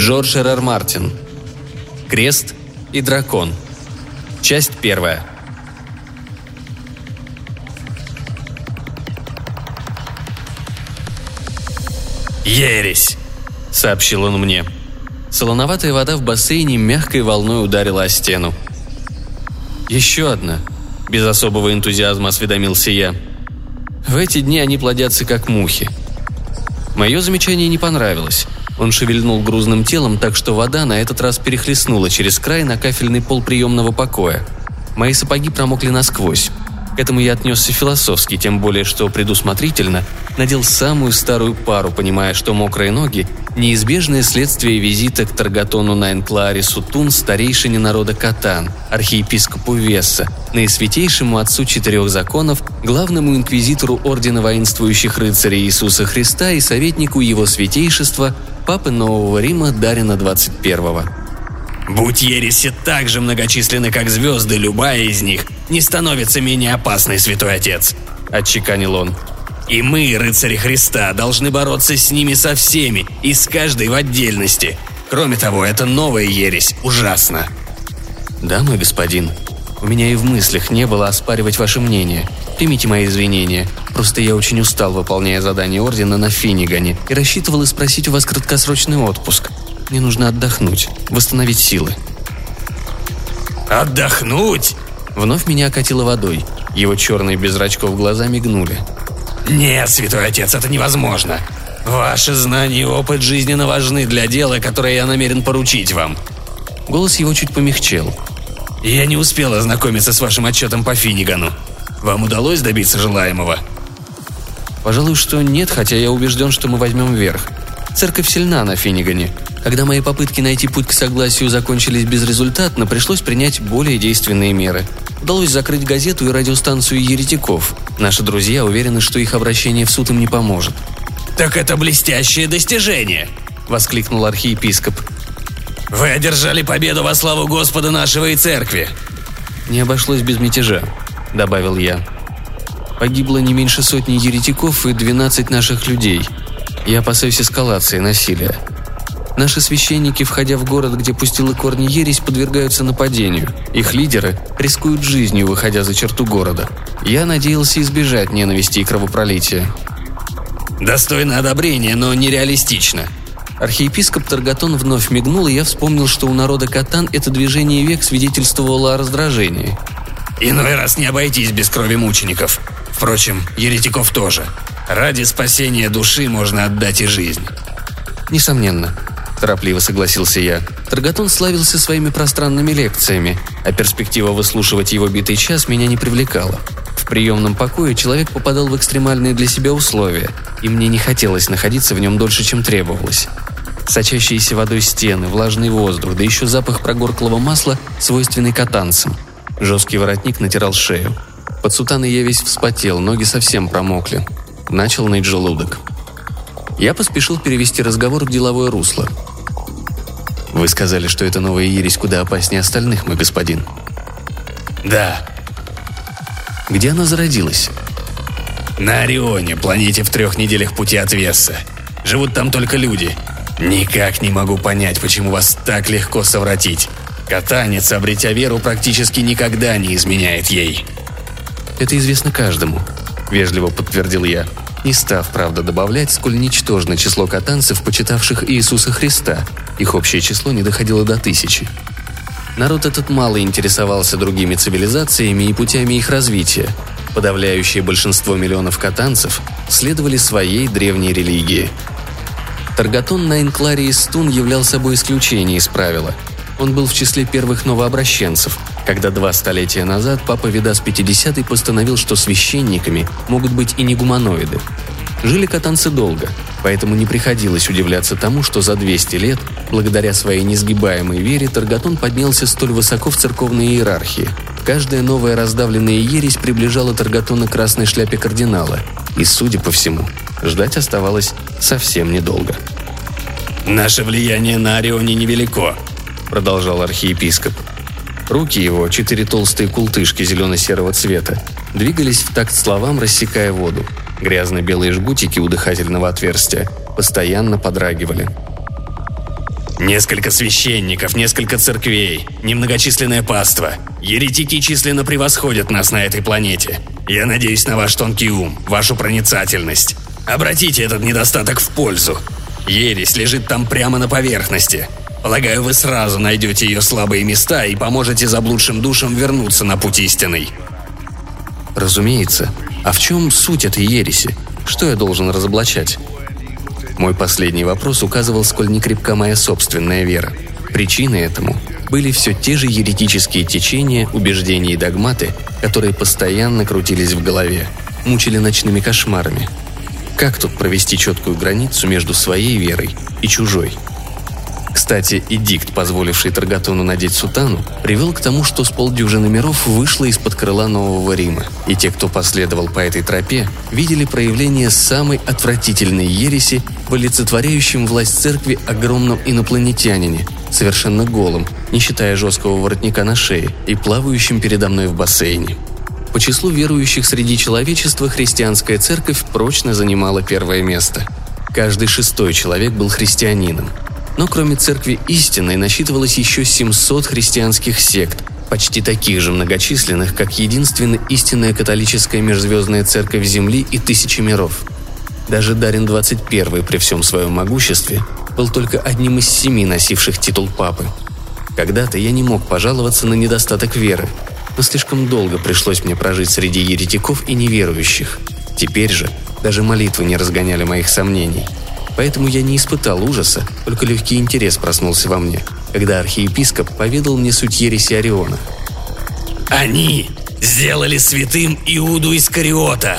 Джордж Р. Мартин. Крест и дракон. Часть первая. «Ересь!» — сообщил он мне. Солоноватая вода в бассейне мягкой волной ударила о стену. «Еще одна», — без особого энтузиазма осведомился я. «В эти дни они плодятся как мухи». Мое замечание не понравилось. Он шевельнул грузным телом так, что вода на этот раз перехлестнула через край на кафельный пол приемного покоя. Мои сапоги промокли насквозь. К этому я отнесся философски, тем более, что предусмотрительно надел самую старую пару, понимая, что мокрые ноги – неизбежное следствие визита к Таргатону Найнклааре Сутун, старейшине народа Катан, архиепископу Весса, наисвятейшему отцу четырех законов, главному инквизитору Ордена воинствующих рыцарей Иисуса Христа и советнику его святейшества, папы Нового Рима Дарина 21-го. Будь ереси так же многочисленны, как звезды, любая из них не становится менее опасной, святой отец», — отчеканил он. «И мы, рыцари Христа, должны бороться с ними со всеми и с каждой в отдельности. Кроме того, это новая ересь ужасно». «Да, мой господин. У меня и в мыслях не было оспаривать ваше мнение. Примите мои извинения. Просто я очень устал, выполняя задание Ордена на Финнигане, и рассчитывал спросить у вас краткосрочный отпуск. Мне нужно отдохнуть, восстановить силы». «Отдохнуть?» Вновь меня окатило водой. Его черные без зрачков глаза мигнули. «Нет, святой отец, это невозможно. Ваши знания и опыт жизненно важны для дела, которое я намерен поручить вам». Голос его чуть помягчел. «Я не успел ознакомиться с вашим отчетом по Финигану. Вам удалось добиться желаемого?» «Пожалуй, что нет, хотя я убежден, что мы возьмем верх. Церковь сильна на Финнигане. Когда мои попытки найти путь к согласию закончились безрезультатно, пришлось принять более действенные меры. Удалось закрыть газету и радиостанцию еретиков. Наши друзья уверены, что их обращение в суд им не поможет. «Так это блестящее достижение!» – воскликнул архиепископ. «Вы одержали победу во славу Господа нашего и церкви!» «Не обошлось без мятежа», – добавил я. «Погибло не меньше сотни еретиков и 12 наших людей. Я опасаюсь эскалации насилия. Наши священники, входя в город, где пустила корни ересь, подвергаются нападению. Их лидеры рискуют жизнью, выходя за черту города. Я надеялся избежать ненависти и кровопролития. «Достойно одобрения, но нереалистично», Архиепископ Таргатон вновь мигнул, и я вспомнил, что у народа Катан это движение век свидетельствовало о раздражении. «Иной раз не обойтись без крови мучеников. Впрочем, еретиков тоже. Ради спасения души можно отдать и жизнь». «Несомненно», – торопливо согласился я. Таргатон славился своими пространными лекциями, а перспектива выслушивать его битый час меня не привлекала. В приемном покое человек попадал в экстремальные для себя условия, и мне не хотелось находиться в нем дольше, чем требовалось. Сочащиеся водой стены, влажный воздух, да еще запах прогорклого масла, свойственный катанцам. Жесткий воротник натирал шею. Под сутаной я весь вспотел, ноги совсем промокли. Начал ныть желудок. Я поспешил перевести разговор в деловое русло. «Вы сказали, что эта новая ересь куда опаснее остальных, мой господин». «Да». «Где она зародилась?» «На Орионе, планете в трех неделях пути от Веса. Живут там только люди. Никак не могу понять, почему вас так легко совратить. Катанец, обретя веру, практически никогда не изменяет ей». «Это известно каждому», — вежливо подтвердил я не став, правда, добавлять, сколь ничтожно число катанцев, почитавших Иисуса Христа. Их общее число не доходило до тысячи. Народ этот мало интересовался другими цивилизациями и путями их развития. Подавляющее большинство миллионов катанцев следовали своей древней религии. Таргатон на Инкларии Стун являл собой исключение из правила. Он был в числе первых новообращенцев, когда два столетия назад папа Видас 50 постановил, что священниками могут быть и не гуманоиды. Жили катанцы долго, поэтому не приходилось удивляться тому, что за 200 лет, благодаря своей несгибаемой вере, Таргатон поднялся столь высоко в церковной иерархии. Каждая новая раздавленная ересь приближала Таргатона к красной шляпе кардинала, и, судя по всему, ждать оставалось совсем недолго. «Наше влияние на Орионе невелико», — продолжал архиепископ. Руки его, четыре толстые култышки зелено-серого цвета, двигались в такт словам, рассекая воду. Грязно-белые жгутики у дыхательного отверстия постоянно подрагивали. Несколько священников, несколько церквей, немногочисленное паство. Еретики численно превосходят нас на этой планете. Я надеюсь на ваш тонкий ум, вашу проницательность. Обратите этот недостаток в пользу. Ересь лежит там прямо на поверхности. Полагаю, вы сразу найдете ее слабые места и поможете заблудшим душам вернуться на путь истинный. Разумеется. А в чем суть этой ереси? Что я должен разоблачать? Мой последний вопрос указывал, сколь некрепка моя собственная вера. Причиной этому были все те же еретические течения, убеждения и догматы, которые постоянно крутились в голове, мучили ночными кошмарами. Как тут провести четкую границу между своей верой и чужой – кстати, эдикт, позволивший Таргатону надеть сутану, привел к тому, что с полдюжины миров вышло из-под крыла Нового Рима, и те, кто последовал по этой тропе, видели проявление самой отвратительной ереси в олицетворяющем власть церкви огромном инопланетянине, совершенно голым, не считая жесткого воротника на шее и плавающим передо мной в бассейне. По числу верующих среди человечества христианская церковь прочно занимала первое место. Каждый шестой человек был христианином, но кроме церкви истинной насчитывалось еще 700 христианских сект, почти таких же многочисленных, как единственная истинная католическая межзвездная церковь Земли и тысячи миров. Даже Дарин 21 при всем своем могуществе был только одним из семи носивших титул папы. Когда-то я не мог пожаловаться на недостаток веры, но слишком долго пришлось мне прожить среди еретиков и неверующих. Теперь же даже молитвы не разгоняли моих сомнений – Поэтому я не испытал ужаса, только легкий интерес проснулся во мне, когда архиепископ поведал мне суть ереси Ориона. «Они сделали святым Иуду Искариота!»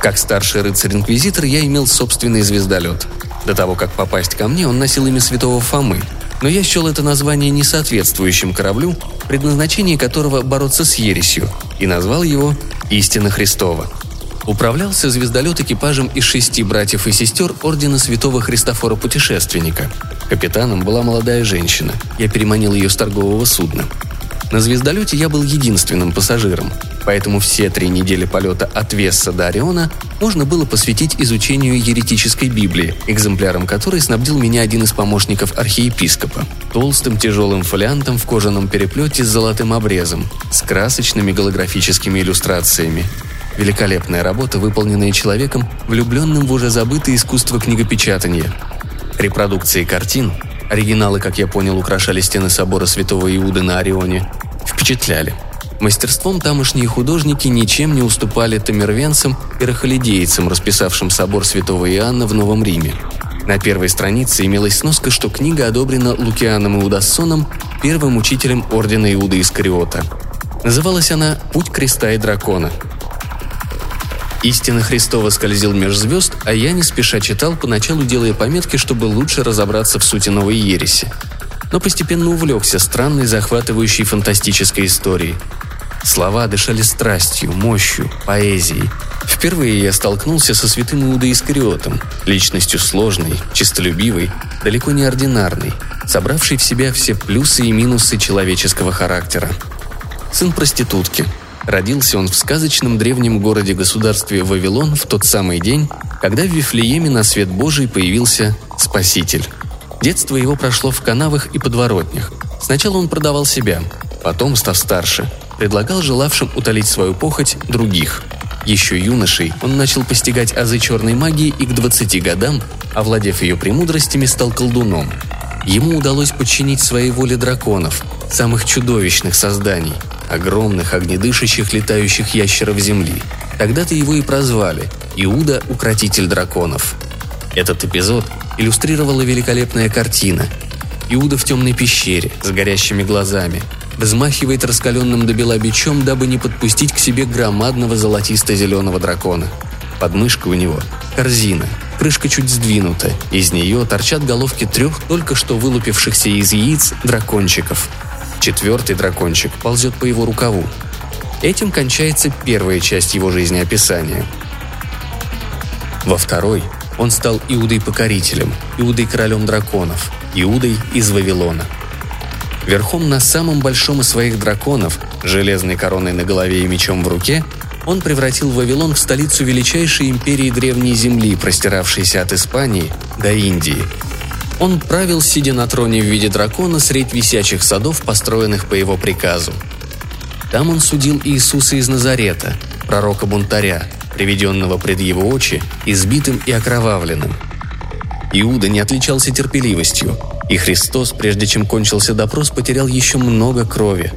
Как старший рыцарь-инквизитор я имел собственный звездолет. До того, как попасть ко мне, он носил имя святого Фомы, но я счел это название несоответствующим кораблю, предназначение которого бороться с ересью, и назвал его «Истина Христова». Управлялся звездолет экипажем из шести братьев и сестер Ордена Святого Христофора Путешественника. Капитаном была молодая женщина. Я переманил ее с торгового судна. На звездолете я был единственным пассажиром, поэтому все три недели полета от Весса до Ориона можно было посвятить изучению еретической Библии, экземпляром которой снабдил меня один из помощников архиепископа. Толстым тяжелым фолиантом в кожаном переплете с золотым обрезом, с красочными голографическими иллюстрациями, Великолепная работа, выполненная человеком, влюбленным в уже забытое искусство книгопечатания. Репродукции картин, оригиналы, как я понял, украшали стены собора Святого Иуды на Орионе, впечатляли. Мастерством тамошние художники ничем не уступали тамервенцам и рахалидейцам, расписавшим собор Святого Иоанна в Новом Риме. На первой странице имелась сноска, что книга одобрена Лукианом Иудассоном, первым учителем ордена Иуда Искариота. Называлась она «Путь креста и дракона», Истина Христова скользил меж звезд, а я не спеша читал, поначалу делая пометки, чтобы лучше разобраться в сути новой ереси. Но постепенно увлекся странной, захватывающей фантастической историей. Слова дышали страстью, мощью, поэзией. Впервые я столкнулся со святым Иудой Искариотом, личностью сложной, честолюбивой, далеко не ординарной, собравшей в себя все плюсы и минусы человеческого характера. Сын проститутки, Родился он в сказочном древнем городе-государстве Вавилон в тот самый день, когда в Вифлееме на свет Божий появился Спаситель. Детство его прошло в канавах и подворотнях. Сначала он продавал себя, потом, став старше, предлагал желавшим утолить свою похоть других. Еще юношей он начал постигать азы черной магии и к 20 годам, овладев ее премудростями, стал колдуном. Ему удалось подчинить своей воле драконов, самых чудовищных созданий – огромных огнедышащих летающих ящеров Земли. Тогда-то его и прозвали Иуда – Укротитель драконов. Этот эпизод иллюстрировала великолепная картина. Иуда в темной пещере, с горящими глазами, взмахивает раскаленным до бела бичом, дабы не подпустить к себе громадного золотисто-зеленого дракона. Под мышкой у него корзина, крышка чуть сдвинута, из нее торчат головки трех только что вылупившихся из яиц дракончиков – Четвертый дракончик ползет по его рукаву. Этим кончается первая часть его жизнеописания. Во второй он стал Иудой-покорителем, Иудой-королем драконов, Иудой из Вавилона. Верхом на самом большом из своих драконов, железной короной на голове и мечом в руке, он превратил Вавилон в столицу величайшей империи Древней Земли, простиравшейся от Испании до Индии. Он правил, сидя на троне в виде дракона средь висячих садов, построенных по его приказу. Там он судил Иисуса из Назарета, пророка-бунтаря, приведенного пред его очи, избитым и окровавленным. Иуда не отличался терпеливостью, и Христос, прежде чем кончился допрос, потерял еще много крови.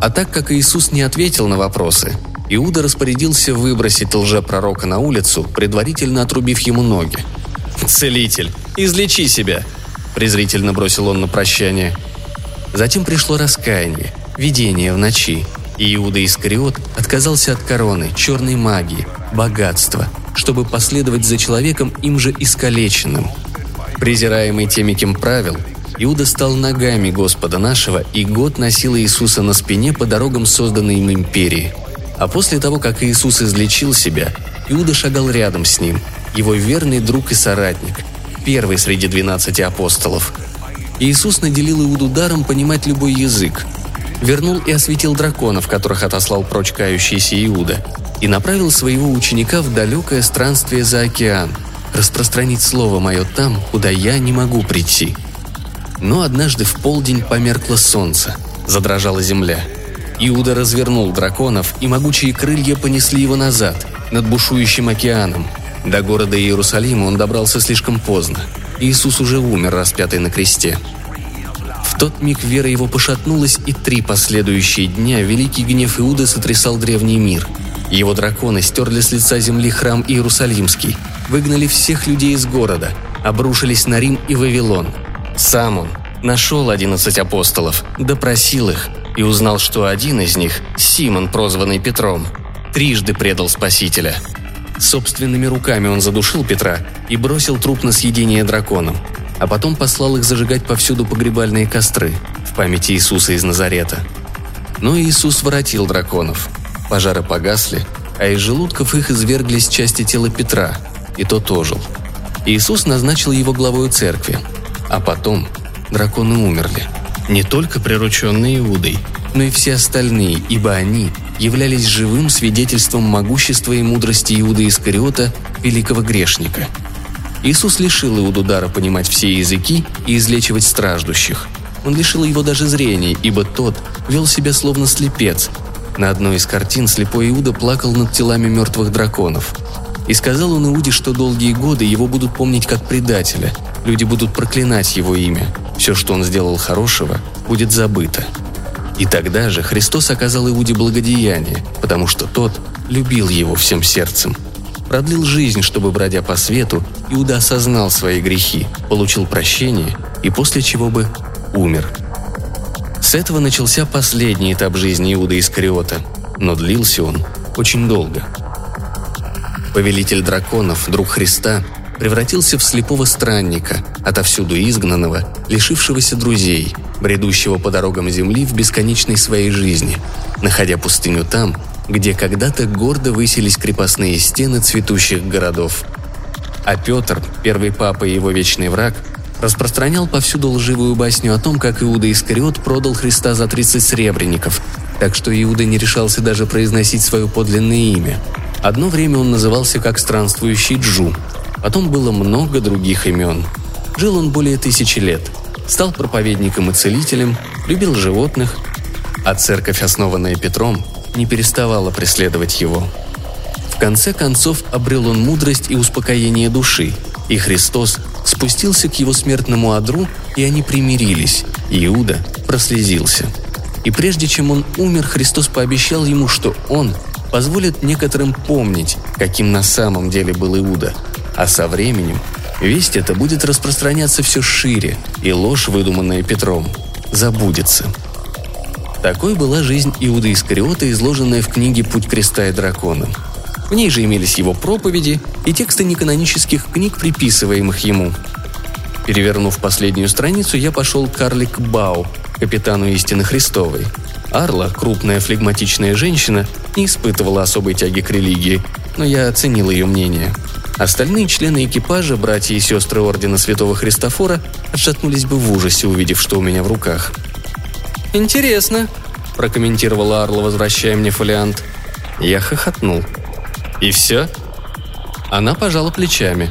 А так как Иисус не ответил на вопросы, Иуда распорядился выбросить лжепророка на улицу, предварительно отрубив ему ноги. «Целитель, излечи себя!» – презрительно бросил он на прощание. Затем пришло раскаяние, видение в ночи, и Иуда Искариот отказался от короны, черной магии, богатства, чтобы последовать за человеком им же искалеченным. Презираемый теми, кем правил, Иуда стал ногами Господа нашего и год носил Иисуса на спине по дорогам созданной им империи. А после того, как Иисус излечил себя, Иуда шагал рядом с ним, его верный друг и соратник, первый среди двенадцати апостолов. Иисус наделил Иуду даром понимать любой язык – вернул и осветил драконов, которых отослал прочь кающийся Иуда, и направил своего ученика в далекое странствие за океан, распространить слово мое там, куда я не могу прийти. Но однажды в полдень померкло солнце, задрожала земля. Иуда развернул драконов, и могучие крылья понесли его назад, над бушующим океаном. До города Иерусалима он добрался слишком поздно. Иисус уже умер, распятый на кресте тот миг вера его пошатнулась, и три последующие дня великий гнев Иуда сотрясал древний мир. Его драконы стерли с лица земли храм Иерусалимский, выгнали всех людей из города, обрушились на Рим и Вавилон. Сам он нашел одиннадцать апостолов, допросил их и узнал, что один из них, Симон, прозванный Петром, трижды предал Спасителя. Собственными руками он задушил Петра и бросил труп на съедение драконом – а потом послал их зажигать повсюду погребальные костры в памяти Иисуса из Назарета. Но Иисус воротил драконов. Пожары погасли, а из желудков их изверглись части тела Петра, и тот ожил. Иисус назначил его главой церкви, а потом драконы умерли. Не только прирученные Иудой, но и все остальные, ибо они являлись живым свидетельством могущества и мудрости Иуда Искариота, великого грешника – Иисус лишил Иуду дара понимать все языки и излечивать страждущих. Он лишил его даже зрения, ибо тот вел себя словно слепец. На одной из картин слепой Иуда плакал над телами мертвых драконов. И сказал он Иуде, что долгие годы его будут помнить как предателя, люди будут проклинать его имя, все, что он сделал хорошего, будет забыто. И тогда же Христос оказал Иуде благодеяние, потому что тот любил его всем сердцем – продлил жизнь, чтобы, бродя по свету, Иуда осознал свои грехи, получил прощение и после чего бы умер. С этого начался последний этап жизни Иуда Искариота, но длился он очень долго. Повелитель драконов, друг Христа, превратился в слепого странника, отовсюду изгнанного, лишившегося друзей, бредущего по дорогам земли в бесконечной своей жизни, находя пустыню там, где когда-то гордо высились крепостные стены цветущих городов. А Петр, первый папа и его вечный враг, распространял повсюду лживую басню о том, как Иуда Искариот продал Христа за 30 сребреников, так что Иуда не решался даже произносить свое подлинное имя. Одно время он назывался как странствующий Джу, потом было много других имен. Жил он более тысячи лет, стал проповедником и целителем, любил животных, а церковь, основанная Петром, не переставала преследовать его. В конце концов обрел он мудрость и успокоение души, и Христос спустился к его смертному одру, и они примирились, и Иуда прослезился. И прежде чем он умер, Христос пообещал ему, что он позволит некоторым помнить, каким на самом деле был Иуда, а со временем весть эта будет распространяться все шире, и ложь, выдуманная Петром, забудется – такой была жизнь Иуда Искариота, изложенная в книге «Путь креста и дракона». В ней же имелись его проповеди и тексты неканонических книг, приписываемых ему. Перевернув последнюю страницу, я пошел к Карлик Бау, капитану истины Христовой. Арла, крупная флегматичная женщина, не испытывала особой тяги к религии, но я оценил ее мнение. Остальные члены экипажа, братья и сестры Ордена Святого Христофора, отшатнулись бы в ужасе, увидев, что у меня в руках – «Интересно», – прокомментировала Арла, возвращая мне фолиант. Я хохотнул. «И все?» Она пожала плечами.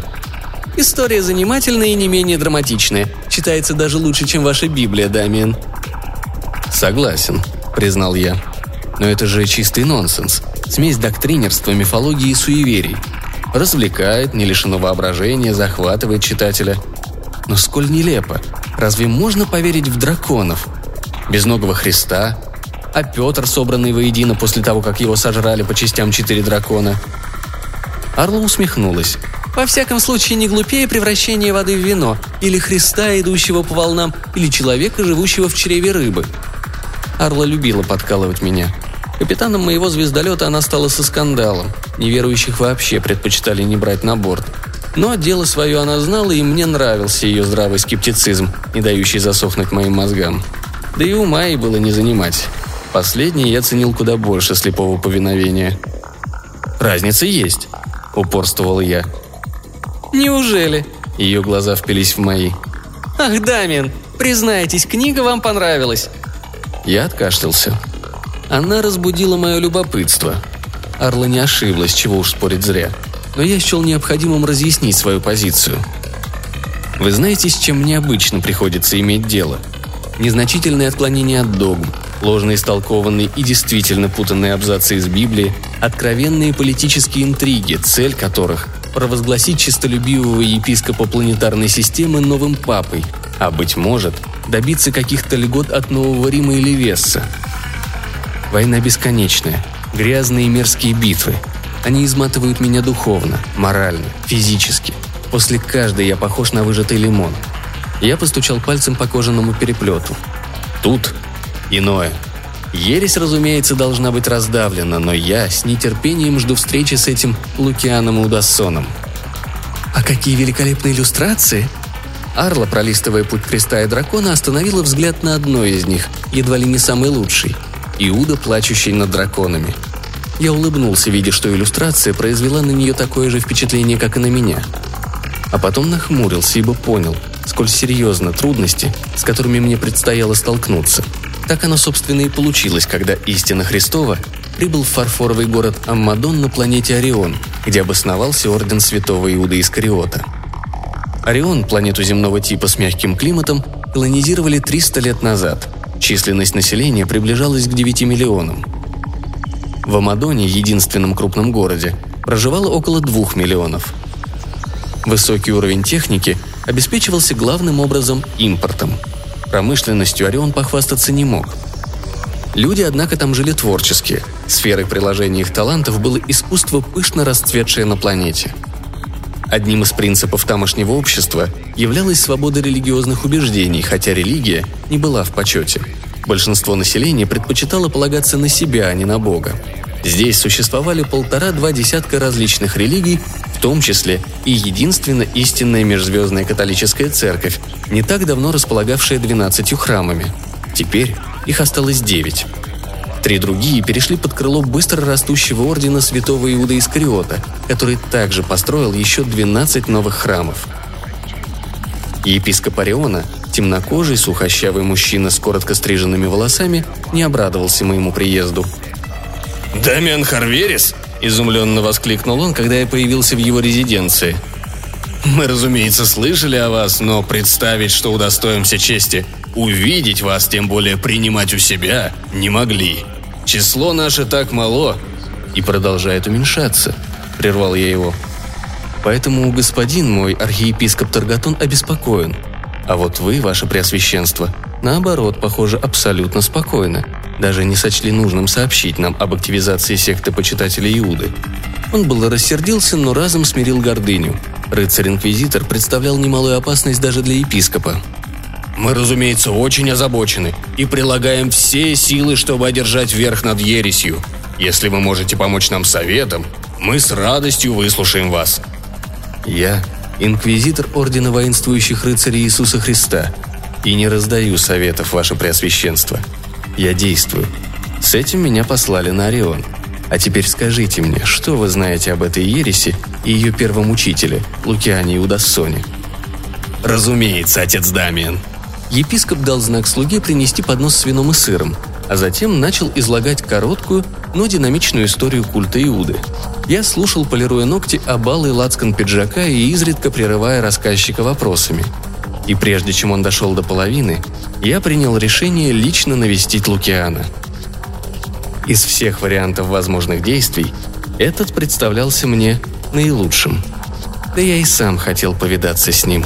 «История занимательная и не менее драматичная. Читается даже лучше, чем ваша Библия, Дамиен». «Согласен», — признал я. «Но это же чистый нонсенс. Смесь доктринерства, мифологии и суеверий. Развлекает, не лишено воображения, захватывает читателя. Но сколь нелепо. Разве можно поверить в драконов? Безногого Христа? А Петр, собранный воедино после того, как его сожрали по частям четыре дракона? Арла усмехнулась. Во всяком случае, не глупее превращение воды в вино, или Христа, идущего по волнам, или человека, живущего в чреве рыбы. Арла любила подкалывать меня. Капитаном моего звездолета она стала со скандалом. Неверующих вообще предпочитали не брать на борт. Но дело свое она знала, и мне нравился ее здравый скептицизм, не дающий засохнуть моим мозгам. Да и ума ей было не занимать. Последнее я ценил куда больше слепого повиновения. «Разница есть», — упорствовал я. «Неужели?» Ее глаза впились в мои. «Ах, Дамин, признайтесь, книга вам понравилась». Я откашлялся. Она разбудила мое любопытство. Арла не ошиблась, чего уж спорить зря но я счел необходимым разъяснить свою позицию. Вы знаете, с чем необычно приходится иметь дело? Незначительные отклонения от догм, ложно истолкованные и действительно путанные абзацы из Библии, откровенные политические интриги, цель которых – провозгласить чистолюбивого епископа планетарной системы новым папой, а, быть может, добиться каких-то льгот от Нового Рима или Весса. Война бесконечная, грязные и мерзкие битвы – они изматывают меня духовно, морально, физически. После каждой я похож на выжатый лимон. Я постучал пальцем по кожаному переплету. Тут иное. Ересь, разумеется, должна быть раздавлена, но я с нетерпением жду встречи с этим Лукианом Удассоном. «А какие великолепные иллюстрации!» Арла, пролистывая путь креста и дракона, остановила взгляд на одной из них, едва ли не самый лучший. Иуда, плачущий над драконами – я улыбнулся, видя, что иллюстрация произвела на нее такое же впечатление, как и на меня. А потом нахмурился, ибо понял, сколь серьезны трудности, с которыми мне предстояло столкнуться. Так оно, собственно, и получилось, когда истина Христова прибыл в фарфоровый город Аммадон на планете Орион, где обосновался орден святого Иуда Искариота. Орион, планету земного типа с мягким климатом, колонизировали 300 лет назад. Численность населения приближалась к 9 миллионам – в Амадоне, единственном крупном городе, проживало около двух миллионов. Высокий уровень техники обеспечивался главным образом импортом. Промышленностью Орион похвастаться не мог. Люди, однако, там жили творчески. Сферой приложения их талантов было искусство, пышно расцветшее на планете. Одним из принципов тамошнего общества являлась свобода религиозных убеждений, хотя религия не была в почете – Большинство населения предпочитало полагаться на себя, а не на Бога. Здесь существовали полтора-два десятка различных религий, в том числе и единственно истинная межзвездная католическая церковь, не так давно располагавшая двенадцатью храмами. Теперь их осталось девять. Три другие перешли под крыло быстро растущего ордена святого Иуда Искариота, который также построил еще 12 новых храмов. Епископ Ориона Темнокожий, сухощавый мужчина с коротко стриженными волосами не обрадовался моему приезду. «Дамиан Харверис?» – изумленно воскликнул он, когда я появился в его резиденции. «Мы, разумеется, слышали о вас, но представить, что удостоимся чести увидеть вас, тем более принимать у себя, не могли. Число наше так мало и продолжает уменьшаться», – прервал я его. «Поэтому господин мой, архиепископ Таргатон, обеспокоен. А вот вы, ваше преосвященство, наоборот, похоже, абсолютно спокойно. Даже не сочли нужным сообщить нам об активизации секты почитателей Иуды. Он было рассердился, но разом смирил гордыню. Рыцарь-инквизитор представлял немалую опасность даже для епископа. «Мы, разумеется, очень озабочены и прилагаем все силы, чтобы одержать верх над ересью. Если вы можете помочь нам советом, мы с радостью выслушаем вас». Я инквизитор Ордена воинствующих рыцарей Иисуса Христа, и не раздаю советов, ваше преосвященство. Я действую. С этим меня послали на Орион. А теперь скажите мне, что вы знаете об этой ереси и ее первом учителе, Лукиане Иудассоне?» «Разумеется, отец Дамиан». Епископ дал знак слуге принести поднос с вином и сыром, а затем начал излагать короткую, но динамичную историю культа Иуды. Я слушал, полируя ногти, обалы лацкан пиджака и изредка прерывая рассказчика вопросами. И прежде чем он дошел до половины, я принял решение лично навестить Лукиана. Из всех вариантов возможных действий этот представлялся мне наилучшим. Да я и сам хотел повидаться с ним.